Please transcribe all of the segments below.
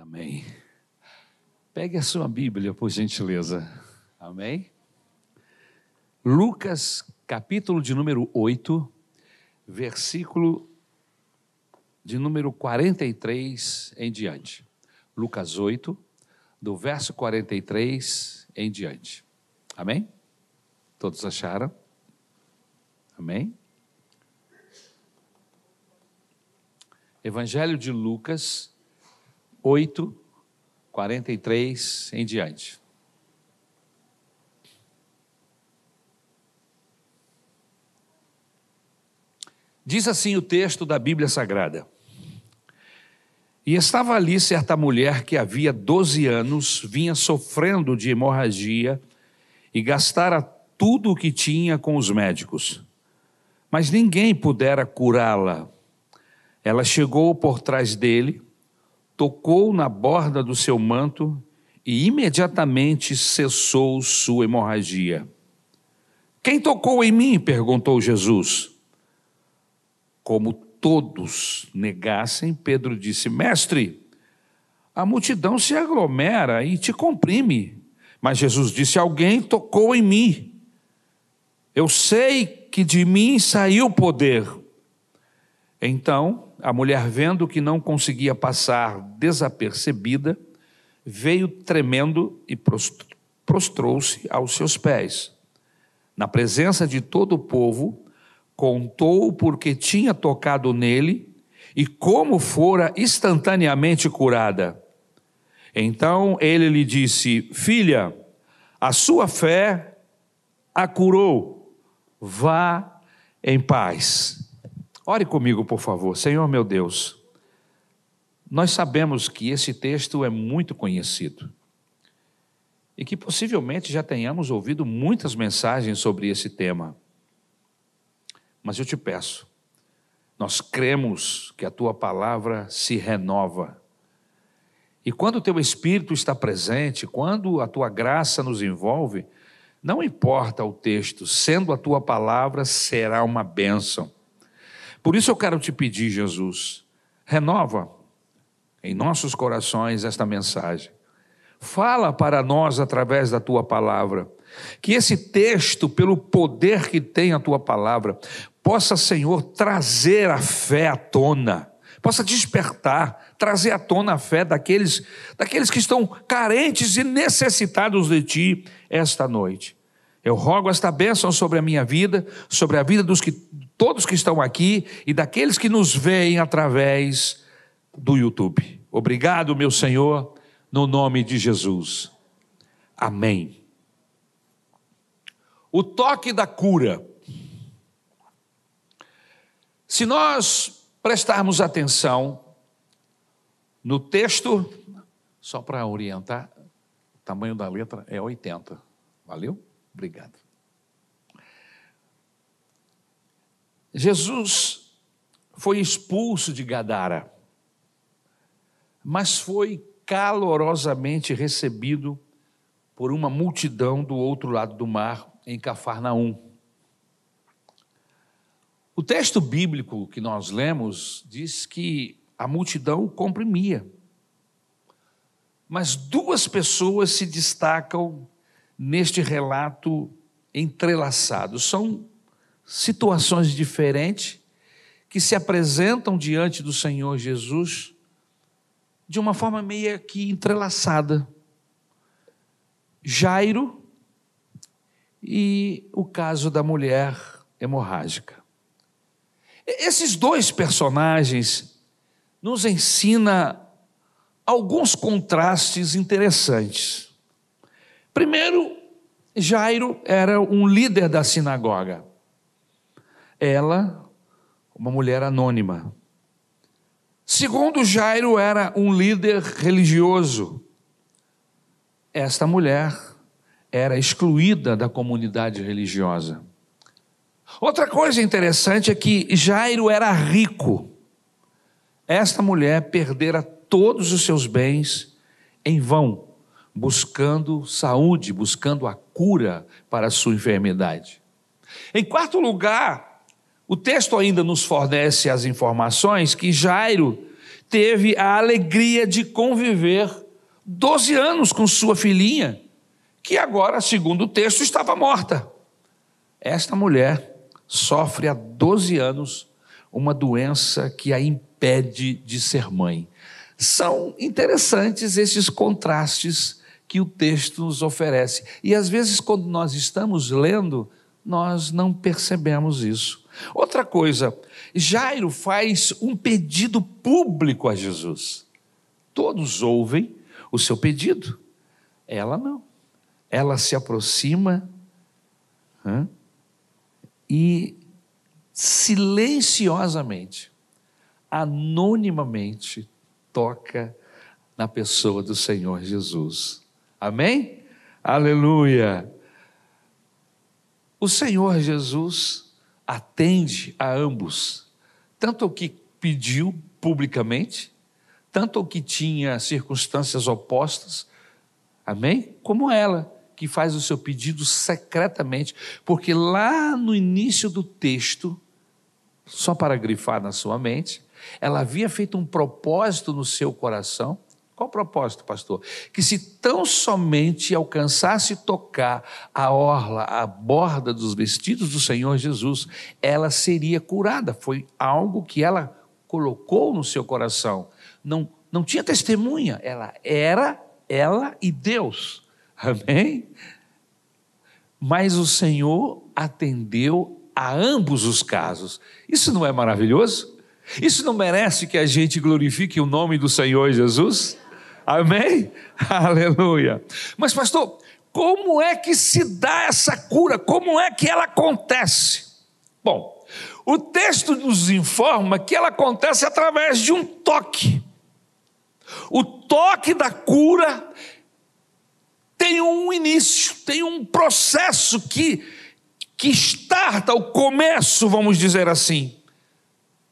Amém. Pegue a sua Bíblia, por gentileza. Amém. Lucas, capítulo de número 8, versículo de número 43 em diante. Lucas 8, do verso 43 em diante. Amém? Todos acharam? Amém? Evangelho de Lucas 8, 43 em diante. Diz assim o texto da Bíblia Sagrada. E estava ali certa mulher que havia 12 anos vinha sofrendo de hemorragia e gastara tudo o que tinha com os médicos, mas ninguém pudera curá-la. Ela chegou por trás dele tocou na borda do seu manto e imediatamente cessou sua hemorragia. Quem tocou em mim? perguntou Jesus. Como todos negassem, Pedro disse: Mestre, a multidão se aglomera e te comprime. Mas Jesus disse: Alguém tocou em mim. Eu sei que de mim saiu poder. Então a mulher, vendo que não conseguia passar desapercebida, veio tremendo e prostrou-se aos seus pés. Na presença de todo o povo, contou porque tinha tocado nele e como fora instantaneamente curada. Então ele lhe disse: Filha, a sua fé a curou, vá em paz. Ore comigo, por favor. Senhor meu Deus, nós sabemos que esse texto é muito conhecido e que possivelmente já tenhamos ouvido muitas mensagens sobre esse tema. Mas eu te peço, nós cremos que a tua palavra se renova. E quando o teu Espírito está presente, quando a tua graça nos envolve, não importa o texto, sendo a tua palavra, será uma bênção. Por isso eu quero te pedir, Jesus, renova em nossos corações esta mensagem. Fala para nós através da tua palavra. Que esse texto, pelo poder que tem a tua palavra, possa, Senhor, trazer a fé à tona, possa despertar, trazer à tona a fé daqueles, daqueles que estão carentes e necessitados de ti esta noite. Eu rogo esta bênção sobre a minha vida, sobre a vida dos que todos que estão aqui e daqueles que nos veem através do YouTube. Obrigado, meu Senhor, no nome de Jesus. Amém. O toque da cura. Se nós prestarmos atenção no texto, só para orientar, o tamanho da letra é 80. Valeu? Obrigado. Jesus foi expulso de Gadara, mas foi calorosamente recebido por uma multidão do outro lado do mar, em Cafarnaum. O texto bíblico que nós lemos diz que a multidão o comprimia. Mas duas pessoas se destacam neste relato entrelaçado. São situações diferentes que se apresentam diante do Senhor Jesus de uma forma meio que entrelaçada. Jairo e o caso da mulher hemorrágica. Esses dois personagens nos ensina alguns contrastes interessantes. Primeiro, Jairo era um líder da sinagoga. Ela, uma mulher anônima. Segundo Jairo, era um líder religioso. Esta mulher era excluída da comunidade religiosa. Outra coisa interessante é que Jairo era rico. Esta mulher perdera todos os seus bens em vão, buscando saúde, buscando a cura para a sua enfermidade. Em quarto lugar, o texto ainda nos fornece as informações que Jairo teve a alegria de conviver 12 anos com sua filhinha, que agora, segundo o texto, estava morta. Esta mulher sofre há 12 anos uma doença que a impede de ser mãe. São interessantes esses contrastes que o texto nos oferece. E às vezes, quando nós estamos lendo, nós não percebemos isso. Outra coisa, Jairo faz um pedido público a Jesus. Todos ouvem o seu pedido, ela não. Ela se aproxima hein, e silenciosamente, anonimamente, toca na pessoa do Senhor Jesus. Amém? Aleluia! O Senhor Jesus atende a ambos, tanto o que pediu publicamente, tanto o que tinha circunstâncias opostas, amém? Como ela, que faz o seu pedido secretamente, porque lá no início do texto, só para grifar na sua mente, ela havia feito um propósito no seu coração qual o propósito, pastor? Que se tão somente alcançasse tocar a orla, a borda dos vestidos do Senhor Jesus, ela seria curada. Foi algo que ela colocou no seu coração. Não, não tinha testemunha, ela era ela e Deus. Amém? Mas o Senhor atendeu a ambos os casos. Isso não é maravilhoso? Isso não merece que a gente glorifique o nome do Senhor Jesus? Amém? Aleluia. Mas, pastor, como é que se dá essa cura? Como é que ela acontece? Bom, o texto nos informa que ela acontece através de um toque. O toque da cura tem um início, tem um processo que, que starta o começo, vamos dizer assim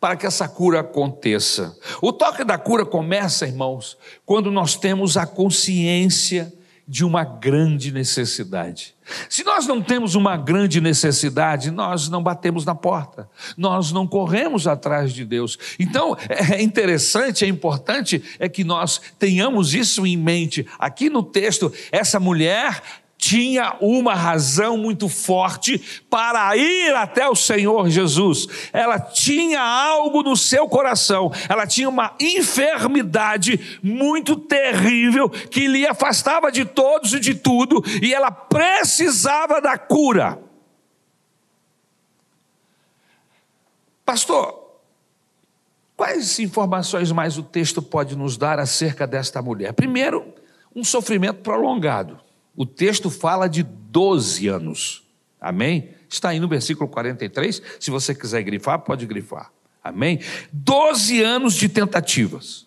para que essa cura aconteça. O toque da cura começa, irmãos, quando nós temos a consciência de uma grande necessidade. Se nós não temos uma grande necessidade, nós não batemos na porta, nós não corremos atrás de Deus. Então, é interessante, é importante é que nós tenhamos isso em mente. Aqui no texto, essa mulher tinha uma razão muito forte para ir até o Senhor Jesus. Ela tinha algo no seu coração, ela tinha uma enfermidade muito terrível que lhe afastava de todos e de tudo, e ela precisava da cura. Pastor, quais informações mais o texto pode nos dar acerca desta mulher? Primeiro, um sofrimento prolongado. O texto fala de 12 anos. Amém? Está aí no versículo 43. Se você quiser grifar, pode grifar. Amém? 12 anos de tentativas.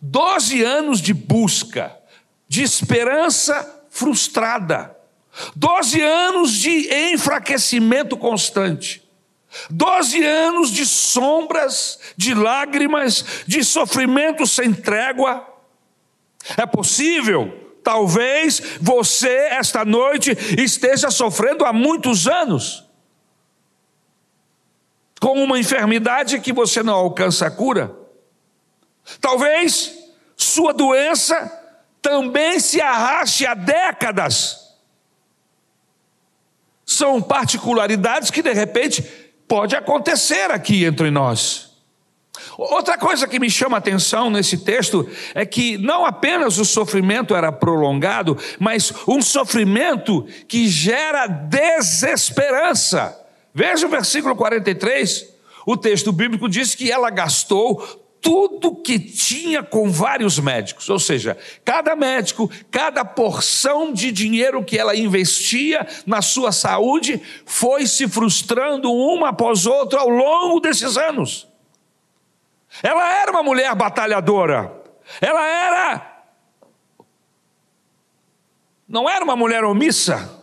12 anos de busca, de esperança frustrada. 12 anos de enfraquecimento constante. 12 anos de sombras, de lágrimas, de sofrimento sem trégua. É possível Talvez você, esta noite, esteja sofrendo há muitos anos com uma enfermidade que você não alcança a cura. Talvez sua doença também se arraste há décadas. São particularidades que de repente pode acontecer aqui entre nós. Outra coisa que me chama a atenção nesse texto é que não apenas o sofrimento era prolongado, mas um sofrimento que gera desesperança. Veja o versículo 43. O texto bíblico diz que ela gastou tudo que tinha com vários médicos, ou seja, cada médico, cada porção de dinheiro que ela investia na sua saúde foi se frustrando uma após outra ao longo desses anos. Ela era uma mulher batalhadora. Ela era. Não era uma mulher omissa.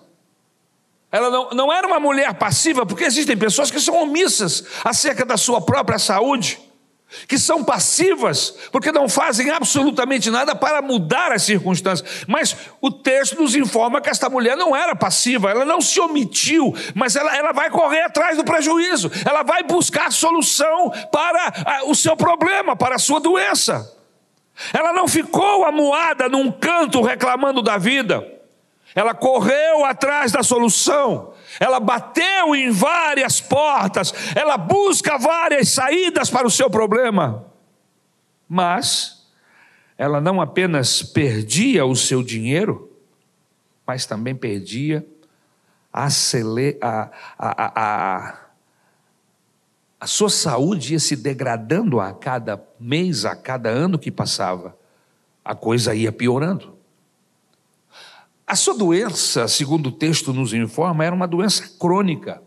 Ela não, não era uma mulher passiva, porque existem pessoas que são omissas acerca da sua própria saúde. Que são passivas, porque não fazem absolutamente nada para mudar as circunstâncias. Mas o texto nos informa que esta mulher não era passiva, ela não se omitiu, mas ela, ela vai correr atrás do prejuízo, ela vai buscar solução para a, o seu problema, para a sua doença. Ela não ficou amuada num canto reclamando da vida, ela correu atrás da solução ela bateu em várias portas, ela busca várias saídas para o seu problema. Mas ela não apenas perdia o seu dinheiro, mas também perdia a, a, a, a, sua saúde ia se degradando a cada mês, a cada ano que passava. A coisa ia piorando. A sua doença, segundo o texto nos informa, era uma doença crônica.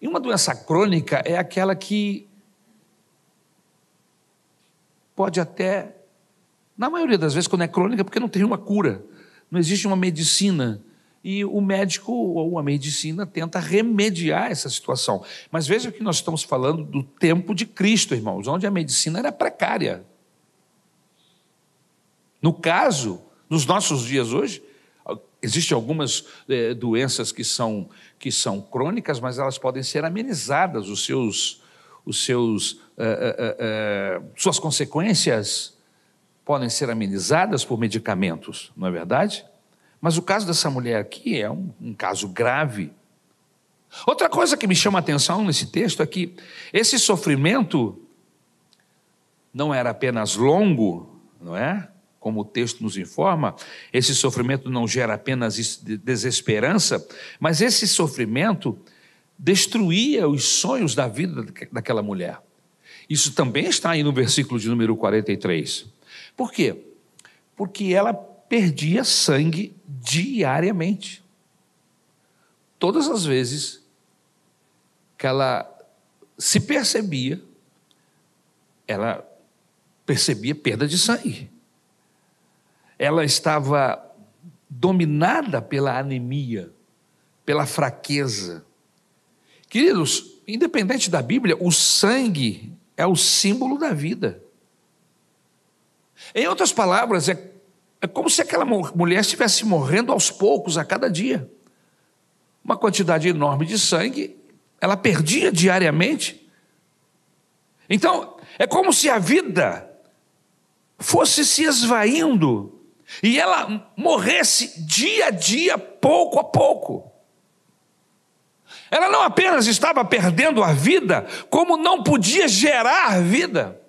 E uma doença crônica é aquela que pode até, na maioria das vezes, quando é crônica, porque não tem uma cura, não existe uma medicina. E o médico ou a medicina tenta remediar essa situação. Mas veja que nós estamos falando do tempo de Cristo, irmãos, onde a medicina era precária. No caso, nos nossos dias hoje, existem algumas é, doenças que são, que são crônicas, mas elas podem ser amenizadas, os seus, os seus, é, é, suas consequências podem ser amenizadas por medicamentos, não é verdade? Mas o caso dessa mulher aqui é um, um caso grave. Outra coisa que me chama a atenção nesse texto é que esse sofrimento não era apenas longo, não é? Como o texto nos informa, esse sofrimento não gera apenas desesperança, mas esse sofrimento destruía os sonhos da vida daquela mulher. Isso também está aí no versículo de número 43. Por quê? Porque ela perdia sangue diariamente. Todas as vezes que ela se percebia, ela percebia perda de sangue ela estava dominada pela anemia, pela fraqueza. Queridos, independente da Bíblia, o sangue é o símbolo da vida. Em outras palavras, é, é como se aquela mulher estivesse morrendo aos poucos a cada dia. Uma quantidade enorme de sangue, ela perdia diariamente. Então, é como se a vida fosse se esvaindo e ela morresse dia a dia, pouco a pouco. Ela não apenas estava perdendo a vida, como não podia gerar vida.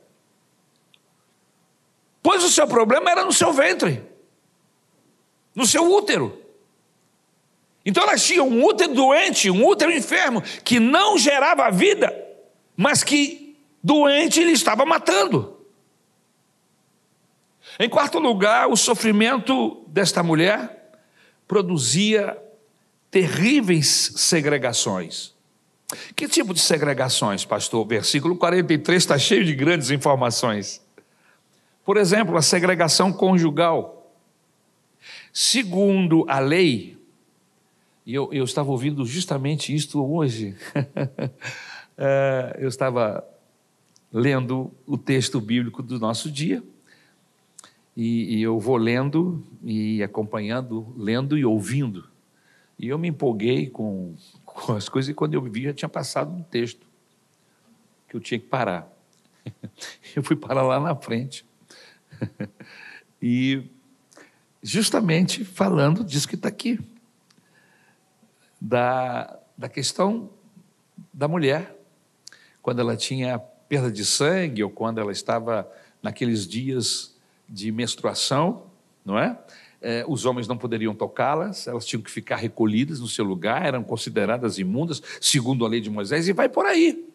Pois o seu problema era no seu ventre, no seu útero. Então ela tinha um útero doente, um útero enfermo, que não gerava vida, mas que doente ele estava matando. Em quarto lugar, o sofrimento desta mulher produzia terríveis segregações. Que tipo de segregações, pastor? O versículo 43 está cheio de grandes informações. Por exemplo, a segregação conjugal. Segundo a lei, e eu, eu estava ouvindo justamente isto hoje, é, eu estava lendo o texto bíblico do nosso dia, e, e, eu vou lendo e acompanhando, lendo e ouvindo. E eu me empolguei com, com as coisas e quando eu vi já tinha passado um texto que eu tinha que parar. Eu fui parar lá na frente. E justamente falando disso que está aqui, da, da questão da mulher, quando ela tinha perda de sangue ou quando ela estava naqueles dias de menstruação, não é? é os homens não poderiam tocá-las, elas tinham que ficar recolhidas no seu lugar, eram consideradas imundas, segundo a lei de Moisés, e vai por aí.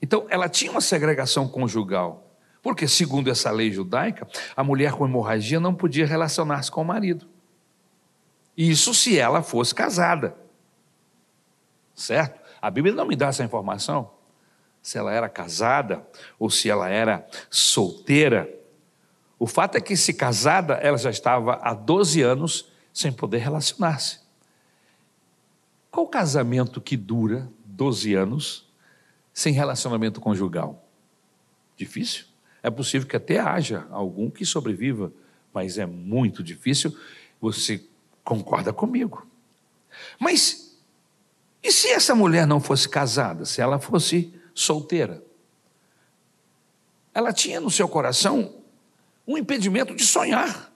Então, ela tinha uma segregação conjugal, porque, segundo essa lei judaica, a mulher com hemorragia não podia relacionar-se com o marido. Isso se ela fosse casada. Certo? A Bíblia não me dá essa informação se ela era casada ou se ela era solteira. O fato é que, se casada, ela já estava há 12 anos sem poder relacionar-se. Qual casamento que dura 12 anos sem relacionamento conjugal? Difícil? É possível que até haja algum que sobreviva, mas é muito difícil. Você concorda comigo. Mas e se essa mulher não fosse casada, se ela fosse solteira? Ela tinha no seu coração um impedimento de sonhar.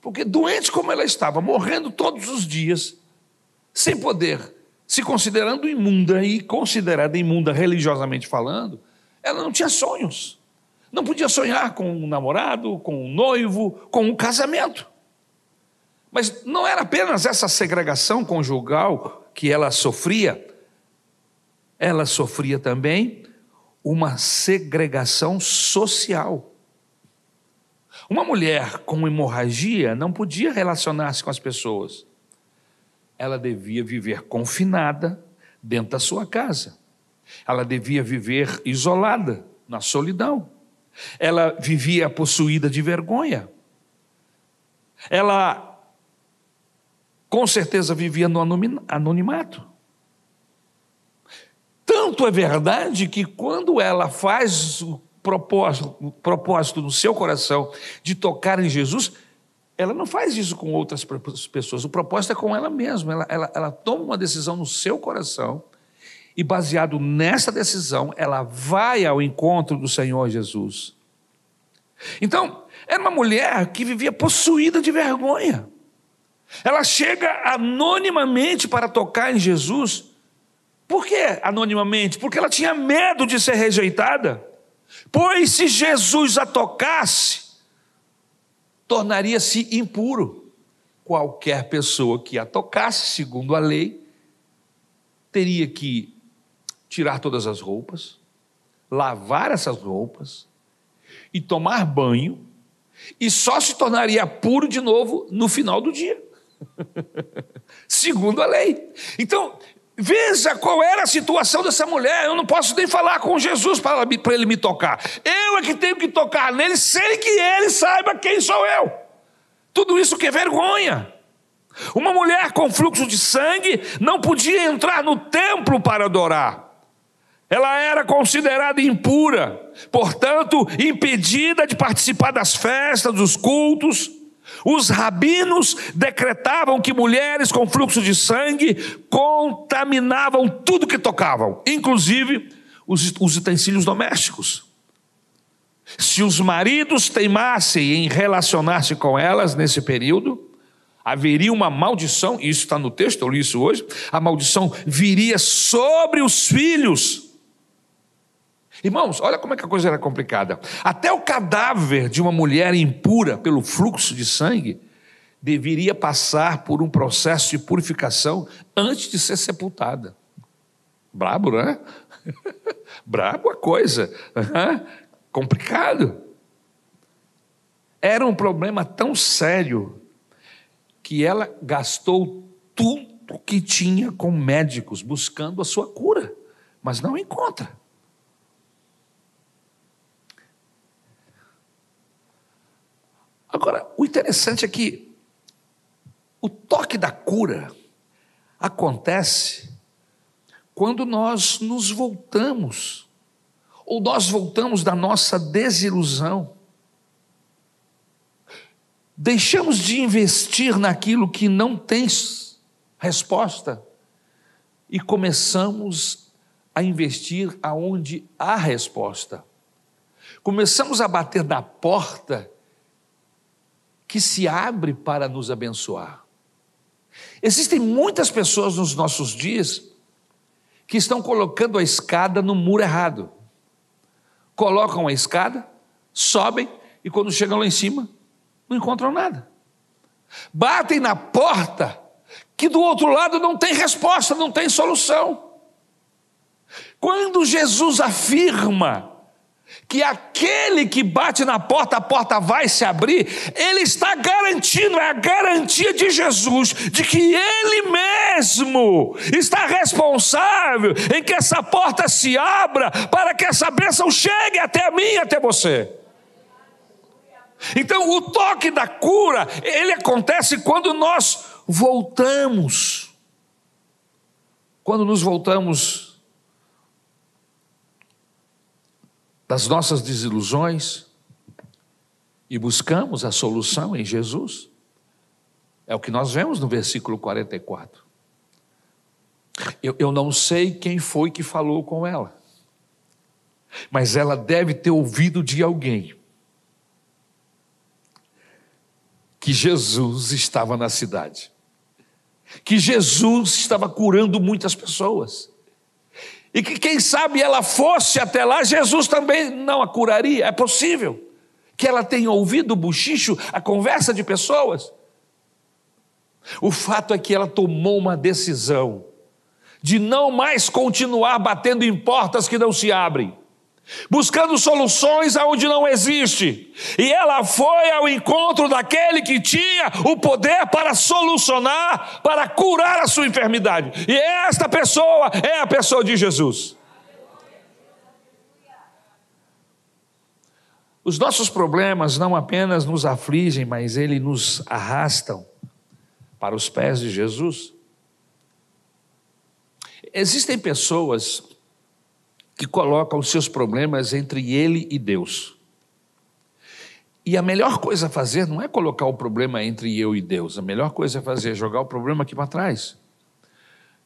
Porque doente como ela estava, morrendo todos os dias, sem poder, se considerando imunda e considerada imunda religiosamente falando, ela não tinha sonhos. Não podia sonhar com um namorado, com um noivo, com um casamento. Mas não era apenas essa segregação conjugal que ela sofria, ela sofria também uma segregação social. Uma mulher com hemorragia não podia relacionar-se com as pessoas. Ela devia viver confinada dentro da sua casa. Ela devia viver isolada, na solidão. Ela vivia possuída de vergonha. Ela, com certeza, vivia no anonimato. Tanto é verdade que quando ela faz o propósito, propósito no seu coração de tocar em Jesus, ela não faz isso com outras pessoas, o propósito é com ela mesma. Ela, ela, ela toma uma decisão no seu coração e, baseado nessa decisão, ela vai ao encontro do Senhor Jesus. Então, era uma mulher que vivia possuída de vergonha. Ela chega anonimamente para tocar em Jesus. Por que anonimamente? Porque ela tinha medo de ser rejeitada. Pois se Jesus a tocasse, tornaria-se impuro. Qualquer pessoa que a tocasse, segundo a lei, teria que tirar todas as roupas, lavar essas roupas e tomar banho, e só se tornaria puro de novo no final do dia. segundo a lei. Então, Veja qual era a situação dessa mulher. Eu não posso nem falar com Jesus para ele me tocar. Eu é que tenho que tocar nele sem que ele saiba quem sou eu. Tudo isso que é vergonha. Uma mulher com fluxo de sangue não podia entrar no templo para adorar. Ela era considerada impura, portanto, impedida de participar das festas, dos cultos. Os rabinos decretavam que mulheres com fluxo de sangue contaminavam tudo que tocavam, inclusive os, os utensílios domésticos. Se os maridos teimassem em relacionar-se com elas nesse período, haveria uma maldição, isso está no texto, eu li isso hoje, a maldição viria sobre os filhos Irmãos, olha como é que a coisa era complicada. Até o cadáver de uma mulher impura pelo fluxo de sangue deveria passar por um processo de purificação antes de ser sepultada. Brabo, né? Brabo a coisa. Uhum. Complicado. Era um problema tão sério que ela gastou tudo que tinha com médicos buscando a sua cura, mas não encontra. Agora, o interessante é que o toque da cura acontece quando nós nos voltamos, ou nós voltamos da nossa desilusão. Deixamos de investir naquilo que não tem resposta e começamos a investir aonde há resposta. Começamos a bater na porta que se abre para nos abençoar. Existem muitas pessoas nos nossos dias que estão colocando a escada no muro errado. Colocam a escada, sobem e quando chegam lá em cima, não encontram nada. Batem na porta que do outro lado não tem resposta, não tem solução. Quando Jesus afirma que aquele que bate na porta, a porta vai se abrir, ele está garantindo, é a garantia de Jesus, de que ele mesmo está responsável em que essa porta se abra para que essa bênção chegue até mim até você. Então, o toque da cura, ele acontece quando nós voltamos. Quando nos voltamos das nossas desilusões e buscamos a solução em Jesus. É o que nós vemos no versículo 44. Eu, eu não sei quem foi que falou com ela, mas ela deve ter ouvido de alguém que Jesus estava na cidade, que Jesus estava curando muitas pessoas. E que, quem sabe, ela fosse até lá, Jesus também não a curaria. É possível que ela tenha ouvido o buchicho, a conversa de pessoas. O fato é que ela tomou uma decisão de não mais continuar batendo em portas que não se abrem, buscando soluções aonde não existe. E ela foi ao encontro daquele que tinha o poder para solucionar, para curar a sua enfermidade. E esta pessoa é a pessoa de Jesus. Os nossos problemas não apenas nos afligem, mas eles nos arrastam para os pés de Jesus. Existem pessoas que colocam os seus problemas entre ele e Deus. E a melhor coisa a fazer não é colocar o problema entre eu e Deus, a melhor coisa a fazer é jogar o problema aqui para trás.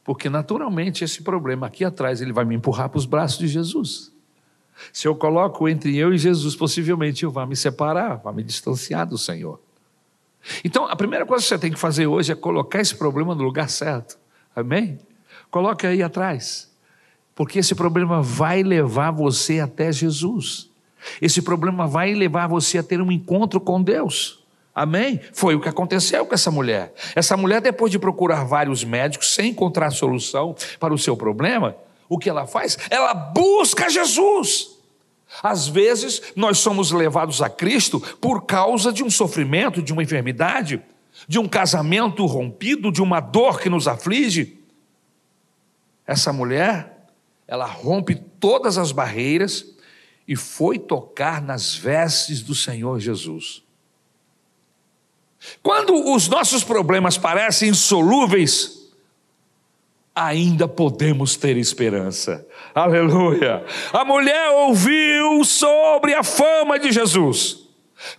Porque naturalmente esse problema aqui atrás ele vai me empurrar para os braços de Jesus. Se eu coloco entre eu e Jesus, possivelmente eu vá me separar, vá me distanciar do Senhor. Então, a primeira coisa que você tem que fazer hoje é colocar esse problema no lugar certo. Amém? Coloque aí atrás. Porque esse problema vai levar você até Jesus. Esse problema vai levar você a ter um encontro com Deus. Amém? Foi o que aconteceu com essa mulher. Essa mulher, depois de procurar vários médicos sem encontrar solução para o seu problema, o que ela faz? Ela busca Jesus. Às vezes, nós somos levados a Cristo por causa de um sofrimento, de uma enfermidade, de um casamento rompido, de uma dor que nos aflige. Essa mulher, ela rompe todas as barreiras e foi tocar nas vestes do Senhor Jesus. Quando os nossos problemas parecem insolúveis, ainda podemos ter esperança. Aleluia. A mulher ouviu sobre a fama de Jesus.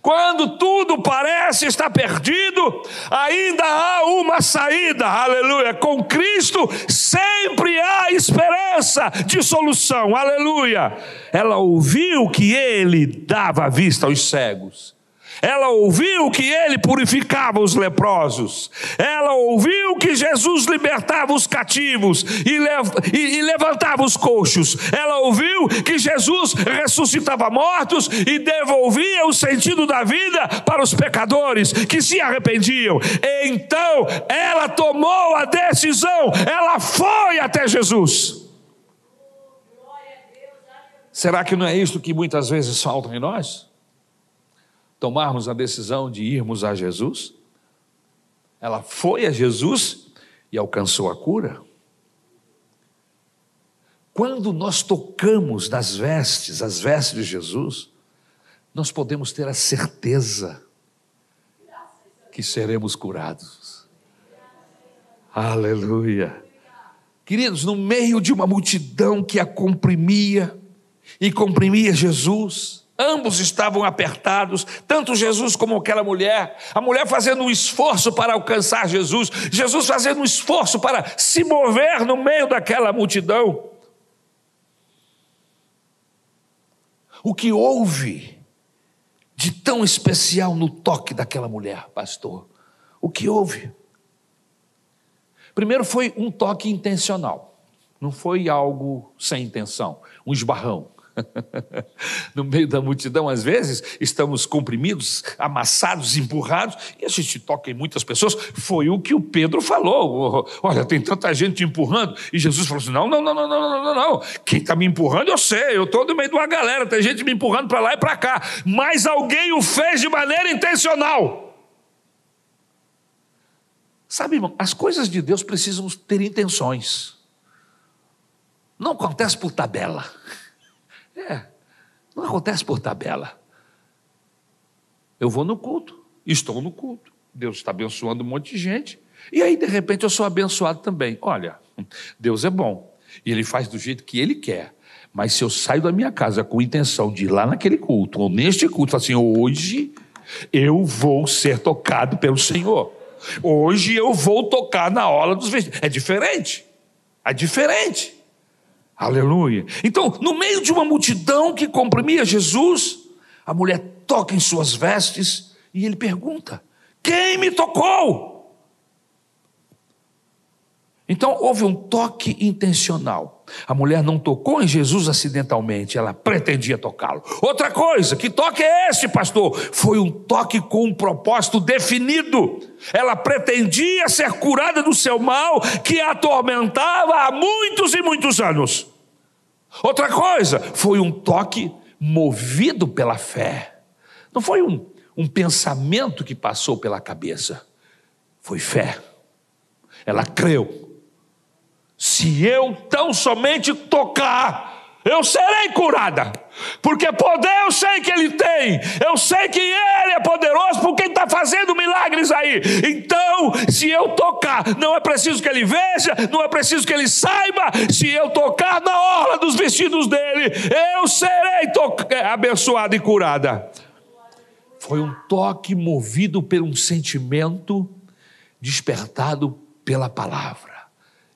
Quando tudo parece estar perdido, ainda há uma saída, aleluia. Com Cristo sempre há esperança de solução, aleluia. Ela ouviu que ele dava vista aos cegos, ela ouviu que ele purificava os leprosos. Ela ouviu que Jesus libertava os cativos e, lev e, e levantava os coxos. Ela ouviu que Jesus ressuscitava mortos e devolvia o sentido da vida para os pecadores que se arrependiam. Então ela tomou a decisão, ela foi até Jesus. Será que não é isto que muitas vezes falta em nós? Tomarmos a decisão de irmos a Jesus? Ela foi a Jesus e alcançou a cura. Quando nós tocamos nas vestes, as vestes de Jesus, nós podemos ter a certeza que seremos curados. Aleluia. Queridos, no meio de uma multidão que a comprimia e comprimia Jesus, Ambos estavam apertados, tanto Jesus como aquela mulher. A mulher fazendo um esforço para alcançar Jesus, Jesus fazendo um esforço para se mover no meio daquela multidão. O que houve de tão especial no toque daquela mulher, pastor? O que houve? Primeiro foi um toque intencional, não foi algo sem intenção, um esbarrão. no meio da multidão, às vezes, estamos comprimidos, amassados, empurrados, e a gente toca em muitas pessoas. Foi o que o Pedro falou. Olha, tem tanta gente empurrando. E Jesus falou assim: não, não, não, não, não, não, não, não. Quem está me empurrando, eu sei, eu estou no meio de uma galera, tem gente me empurrando para lá e para cá. Mas alguém o fez de maneira intencional. Sabe, irmão, as coisas de Deus precisam ter intenções. Não acontece por tabela. É, não acontece por tabela. Eu vou no culto, estou no culto. Deus está abençoando um monte de gente. E aí, de repente, eu sou abençoado também. Olha, Deus é bom. E Ele faz do jeito que Ele quer. Mas se eu saio da minha casa com intenção de ir lá naquele culto, ou neste culto, assim, hoje eu vou ser tocado pelo Senhor. Hoje eu vou tocar na hora dos vestidos. É diferente. É diferente. Aleluia. Então, no meio de uma multidão que comprimia Jesus, a mulher toca em suas vestes e ele pergunta: Quem me tocou? Então houve um toque intencional. A mulher não tocou em Jesus acidentalmente, ela pretendia tocá-lo. Outra coisa, que toque é esse, pastor? Foi um toque com um propósito definido. Ela pretendia ser curada do seu mal que a atormentava há muitos e muitos anos. Outra coisa, foi um toque movido pela fé. Não foi um, um pensamento que passou pela cabeça, foi fé. Ela creu se eu tão somente tocar, eu serei curada. Porque poder eu sei que Ele tem, eu sei que Ele é poderoso porque Ele está fazendo milagres aí. Então, se eu tocar, não é preciso que Ele veja, não é preciso que Ele saiba, se eu tocar na orla dos vestidos dele, eu serei abençoada e curada. Foi um toque movido por um sentimento despertado pela palavra.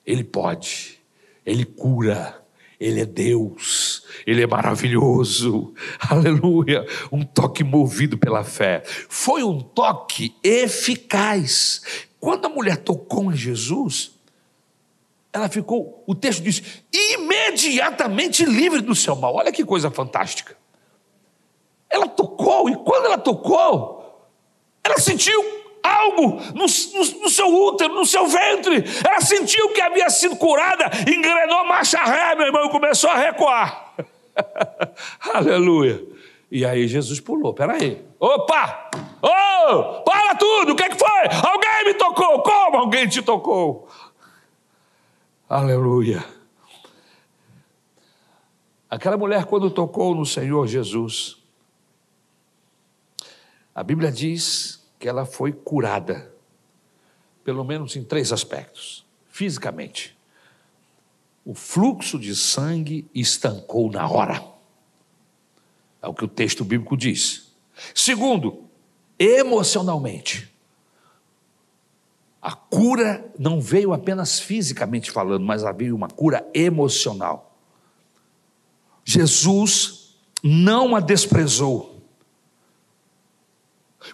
Ele pode, Ele cura, Ele é Deus, Ele é maravilhoso, aleluia. Um toque movido pela fé. Foi um toque eficaz. Quando a mulher tocou em Jesus, ela ficou, o texto diz, imediatamente livre do seu mal. Olha que coisa fantástica. Ela tocou, e quando ela tocou, ela sentiu algo no, no, no, seu útero, no seu ventre. Ela sentiu que havia sido curada, engrenou marcha ré, meu irmão, e começou a recuar. Aleluia. E aí Jesus pulou, peraí. Opa! Oh! Para tudo! O que, é que foi? Alguém me tocou! Como alguém te tocou? Aleluia. Aquela mulher, quando tocou no Senhor Jesus, a Bíblia diz que ela foi curada, pelo menos em três aspectos. Fisicamente, o fluxo de sangue estancou na hora. É o que o texto bíblico diz. Segundo, emocionalmente. A cura não veio apenas fisicamente falando, mas veio uma cura emocional. Jesus não a desprezou.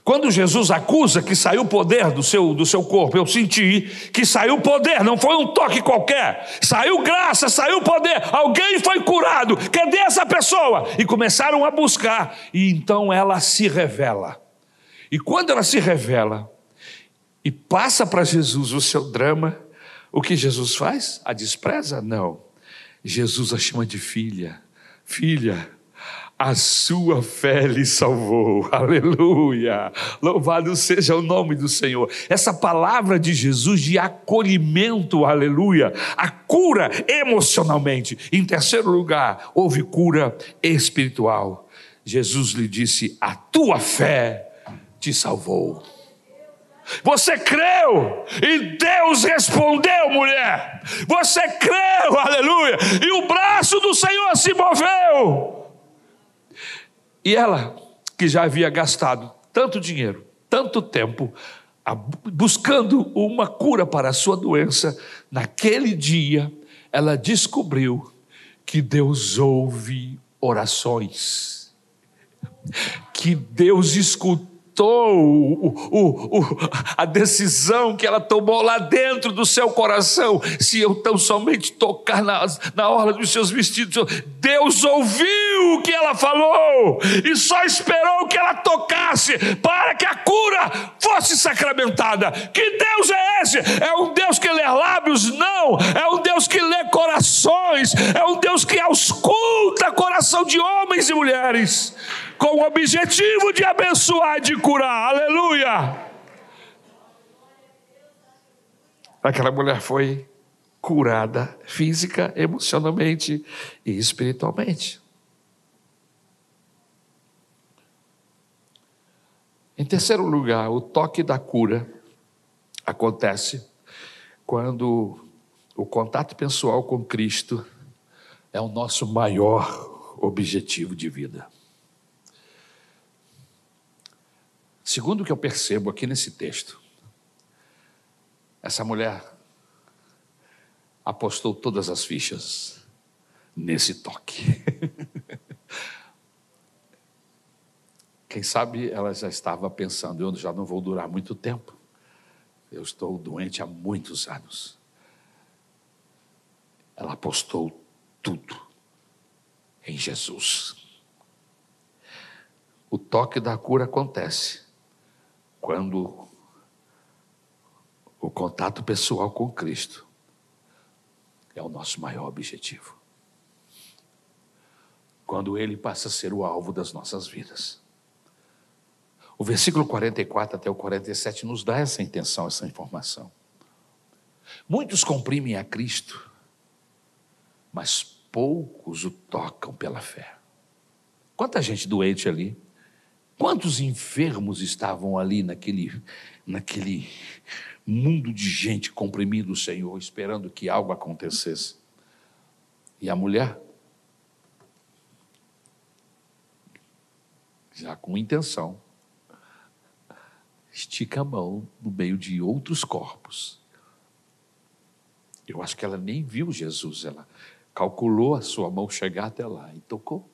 Quando Jesus acusa que saiu poder do seu, do seu corpo, eu senti que saiu poder, não foi um toque qualquer, saiu graça, saiu poder, alguém foi curado, cadê essa pessoa? E começaram a buscar, e então ela se revela. E quando ela se revela e passa para Jesus o seu drama, o que Jesus faz? A despreza? Não. Jesus a chama de filha. Filha, a sua fé lhe salvou. Aleluia. Louvado seja o nome do Senhor. Essa palavra de Jesus de acolhimento, aleluia, a cura emocionalmente. Em terceiro lugar, houve cura espiritual. Jesus lhe disse: A tua fé te salvou. Você creu e Deus respondeu, mulher. Você creu, aleluia, e o braço do Senhor se moveu. E ela, que já havia gastado tanto dinheiro, tanto tempo, buscando uma cura para a sua doença, naquele dia ela descobriu que Deus ouve orações, que Deus escuta o, o, o, a decisão que ela tomou lá dentro do seu coração, se eu tão somente tocar na, na orla dos seus vestidos, Deus ouviu o que ela falou e só esperou que ela tocasse para que a cura fosse sacramentada. Que Deus é esse? É um Deus que lê lábios? Não, é um Deus que lê corações, é um Deus que ausculta coração de homens e mulheres com o objetivo de abençoar, de curar. Aleluia! Aquela mulher foi curada física, emocionalmente e espiritualmente. Em terceiro lugar, o toque da cura acontece quando o contato pessoal com Cristo é o nosso maior objetivo de vida. Segundo o que eu percebo aqui nesse texto, essa mulher apostou todas as fichas nesse toque. Quem sabe ela já estava pensando, eu já não vou durar muito tempo. Eu estou doente há muitos anos. Ela apostou tudo em Jesus. O toque da cura acontece quando o contato pessoal com Cristo é o nosso maior objetivo. Quando ele passa a ser o alvo das nossas vidas. O versículo 44 até o 47 nos dá essa intenção, essa informação. Muitos comprimem a Cristo, mas poucos o tocam pela fé. Quanta gente doente ali, quantos enfermos estavam ali naquele, naquele mundo de gente comprimindo o Senhor, esperando que algo acontecesse. E a mulher, já com intenção, estica a mão no meio de outros corpos. Eu acho que ela nem viu Jesus, ela calculou a sua mão chegar até lá e tocou.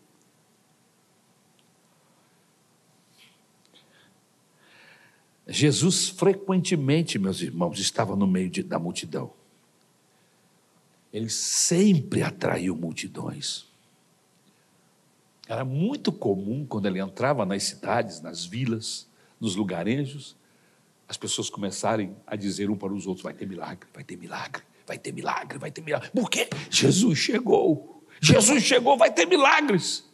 Jesus frequentemente, meus irmãos, estava no meio de, da multidão. Ele sempre atraiu multidões. Era muito comum quando ele entrava nas cidades, nas vilas, nos lugarejos, as pessoas começarem a dizer um para os outros: vai ter milagre, vai ter milagre, vai ter milagre, vai ter milagre. Por quê? Jesus chegou. Jesus chegou, vai ter milagres.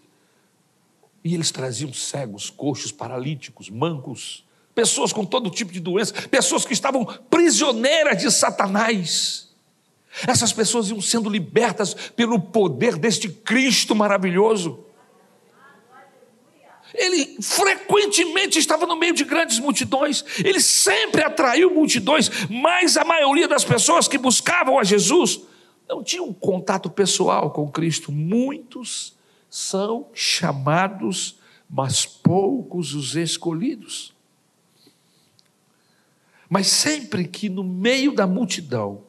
E eles traziam cegos, coxos, paralíticos, mancos, pessoas com todo tipo de doença, pessoas que estavam prisioneiras de Satanás. Essas pessoas iam sendo libertas pelo poder deste Cristo maravilhoso. Ele frequentemente estava no meio de grandes multidões, ele sempre atraiu multidões, mas a maioria das pessoas que buscavam a Jesus não tinham um contato pessoal com Cristo. Muitos são chamados, mas poucos os escolhidos. Mas sempre que no meio da multidão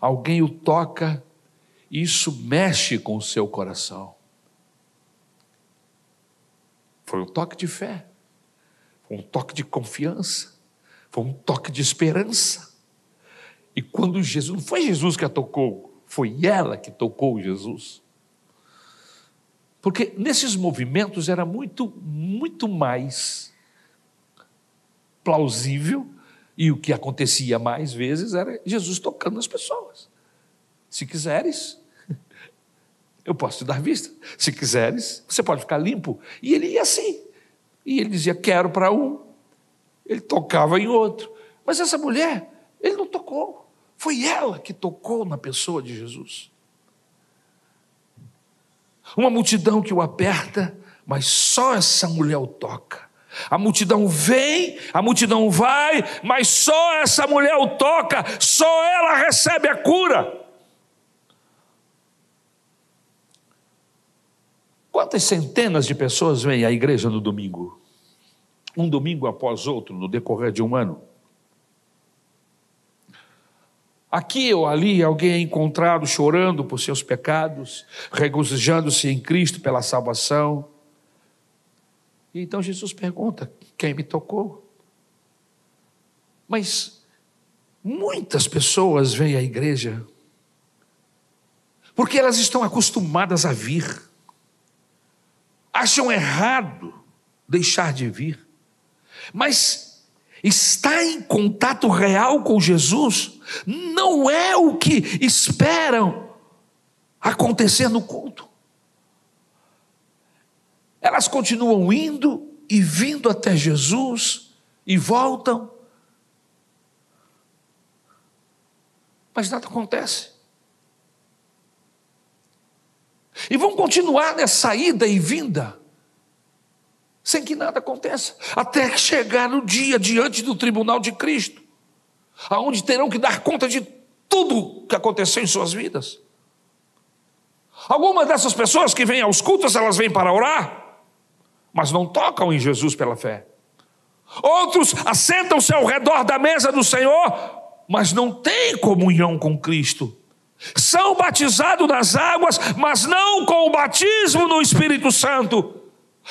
alguém o toca, isso mexe com o seu coração. Foi um toque de fé, foi um toque de confiança, foi um toque de esperança. E quando Jesus, não foi Jesus que a tocou, foi ela que tocou Jesus. Porque nesses movimentos era muito, muito mais plausível, e o que acontecia mais vezes era Jesus tocando nas pessoas. Se quiseres, eu posso te dar vista. Se quiseres, você pode ficar limpo. E ele ia assim. E ele dizia: Quero para um. Ele tocava em outro. Mas essa mulher, ele não tocou. Foi ela que tocou na pessoa de Jesus. Uma multidão que o aperta, mas só essa mulher o toca. A multidão vem, a multidão vai, mas só essa mulher o toca, só ela recebe a cura. Quantas centenas de pessoas vêm à igreja no domingo? Um domingo após outro, no decorrer de um ano. Aqui ou ali, alguém é encontrado chorando por seus pecados, regozijando-se em Cristo pela salvação. E então Jesus pergunta: quem me tocou? Mas muitas pessoas vêm à igreja porque elas estão acostumadas a vir acham errado deixar de vir, mas estar em contato real com Jesus não é o que esperam acontecer no culto. Elas continuam indo e vindo até Jesus e voltam, mas nada acontece. E vão continuar nessa ida e vinda, sem que nada aconteça, até chegar no dia diante do tribunal de Cristo, aonde terão que dar conta de tudo que aconteceu em suas vidas. Algumas dessas pessoas que vêm aos cultos, elas vêm para orar, mas não tocam em Jesus pela fé. Outros assentam-se ao redor da mesa do Senhor, mas não têm comunhão com Cristo. São batizados nas águas, mas não com o batismo no Espírito Santo.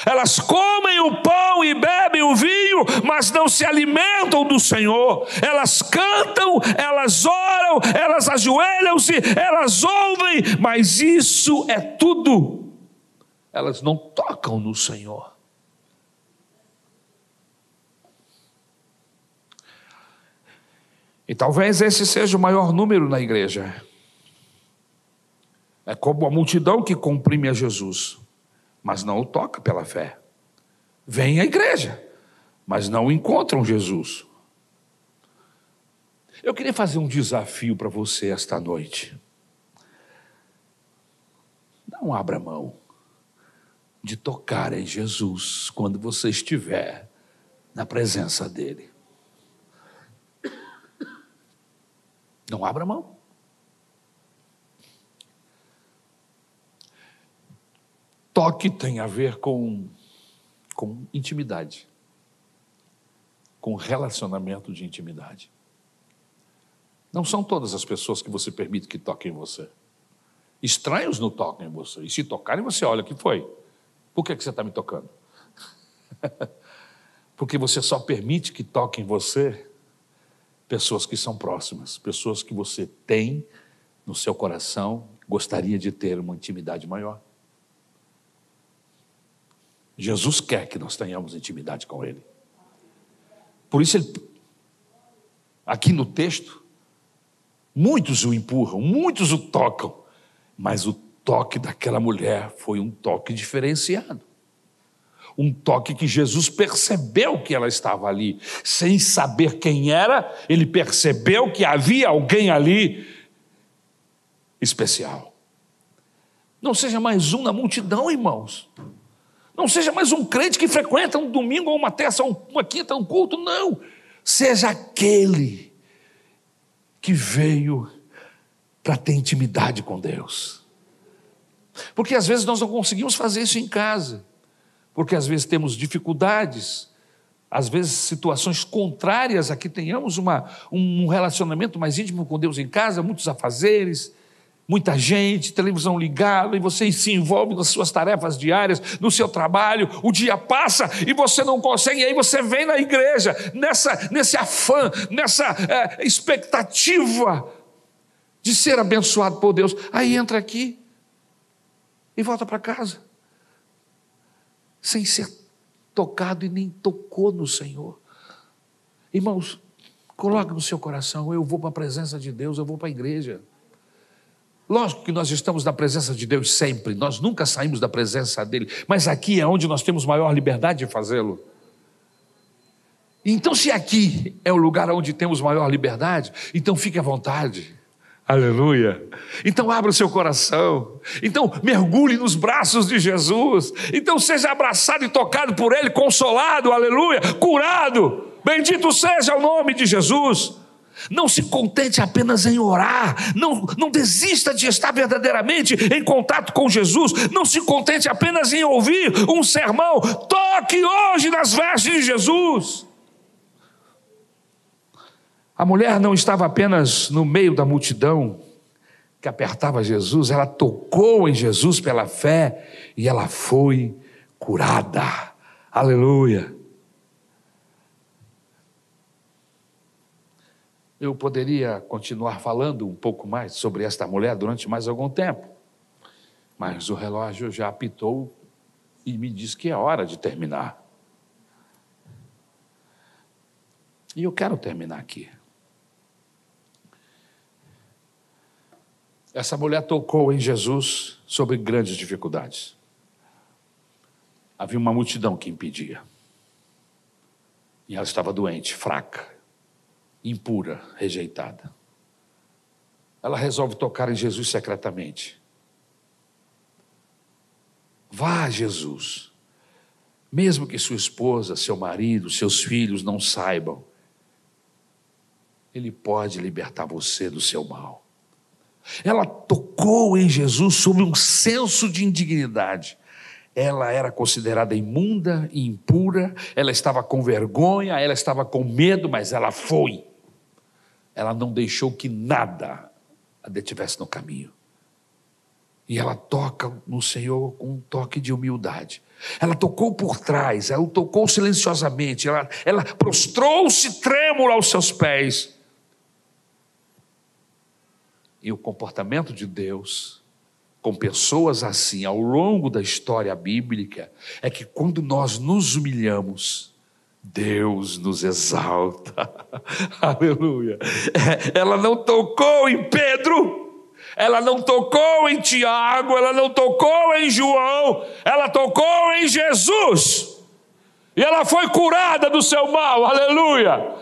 Elas comem o pão e bebem o vinho, mas não se alimentam do Senhor. Elas cantam, elas oram, elas ajoelham-se, elas ouvem, mas isso é tudo. Elas não tocam no Senhor. E talvez esse seja o maior número na igreja. É como a multidão que comprime a Jesus mas não o toca pela fé. Vem à igreja, mas não encontram Jesus. Eu queria fazer um desafio para você esta noite. Não abra mão de tocar em Jesus quando você estiver na presença dEle. Não abra mão. Toque tem a ver com, com intimidade, com relacionamento de intimidade. Não são todas as pessoas que você permite que toquem em você. Estranhos não tocam em você. E se tocarem, você olha, o que foi? Por que, que você está me tocando? Porque você só permite que toquem em você pessoas que são próximas, pessoas que você tem no seu coração, gostaria de ter uma intimidade maior. Jesus quer que nós tenhamos intimidade com Ele. Por isso, ele, aqui no texto, muitos o empurram, muitos o tocam, mas o toque daquela mulher foi um toque diferenciado. Um toque que Jesus percebeu que ela estava ali, sem saber quem era, ele percebeu que havia alguém ali especial. Não seja mais um na multidão, irmãos. Não seja mais um crente que frequenta um domingo ou uma terça, uma quinta, um culto. Não. Seja aquele que veio para ter intimidade com Deus. Porque às vezes nós não conseguimos fazer isso em casa. Porque às vezes temos dificuldades, às vezes situações contrárias a que tenhamos uma, um relacionamento mais íntimo com Deus em casa, muitos afazeres, muita gente, televisão ligada, e você se envolve nas suas tarefas diárias, no seu trabalho, o dia passa e você não consegue, e aí você vem na igreja, nessa, nesse afã, nessa é, expectativa de ser abençoado por Deus. Aí entra aqui e volta para casa, sem ser tocado e nem tocou no Senhor. Irmãos, coloque no seu coração: eu vou para a presença de Deus, eu vou para a igreja. Lógico que nós estamos na presença de Deus sempre, nós nunca saímos da presença dele, mas aqui é onde nós temos maior liberdade de fazê-lo. Então, se aqui é o lugar onde temos maior liberdade, então fique à vontade. Aleluia. Então abra o seu coração. Então mergulhe nos braços de Jesus. Então seja abraçado e tocado por Ele, consolado, aleluia, curado. Bendito seja o nome de Jesus. Não se contente apenas em orar, não, não desista de estar verdadeiramente em contato com Jesus, não se contente apenas em ouvir um sermão, toque hoje nas vestes de Jesus. A mulher não estava apenas no meio da multidão que apertava Jesus, ela tocou em Jesus pela fé e ela foi curada. Aleluia. Eu poderia continuar falando um pouco mais sobre esta mulher durante mais algum tempo, mas o relógio já apitou e me diz que é hora de terminar. E eu quero terminar aqui. Essa mulher tocou em Jesus sobre grandes dificuldades. Havia uma multidão que impedia. E ela estava doente, fraca impura, rejeitada. Ela resolve tocar em Jesus secretamente. Vá Jesus, mesmo que sua esposa, seu marido, seus filhos não saibam, Ele pode libertar você do seu mal. Ela tocou em Jesus sob um senso de indignidade. Ela era considerada imunda e impura, ela estava com vergonha, ela estava com medo, mas ela foi. Ela não deixou que nada a detivesse no caminho. E ela toca no Senhor com um toque de humildade. Ela tocou por trás, ela tocou silenciosamente, ela, ela prostrou-se trêmula aos seus pés. E o comportamento de Deus com pessoas assim ao longo da história bíblica é que quando nós nos humilhamos, Deus nos exalta. Aleluia. Ela não tocou em Pedro, ela não tocou em Tiago, ela não tocou em João, ela tocou em Jesus. E ela foi curada do seu mal. Aleluia.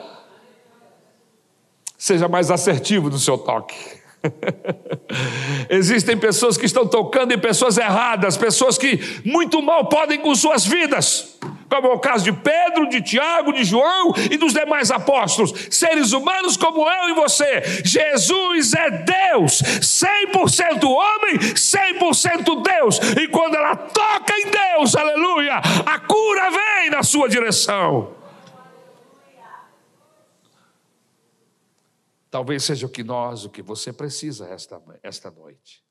Seja mais assertivo no seu toque. Existem pessoas que estão tocando em pessoas erradas, pessoas que muito mal podem com suas vidas, como é o caso de Pedro, de Tiago, de João e dos demais apóstolos, seres humanos como eu e você. Jesus é Deus, 100% homem, 100% Deus, e quando ela toca em Deus, aleluia, a cura vem na sua direção. Talvez seja o que nós, o que você precisa esta, esta noite.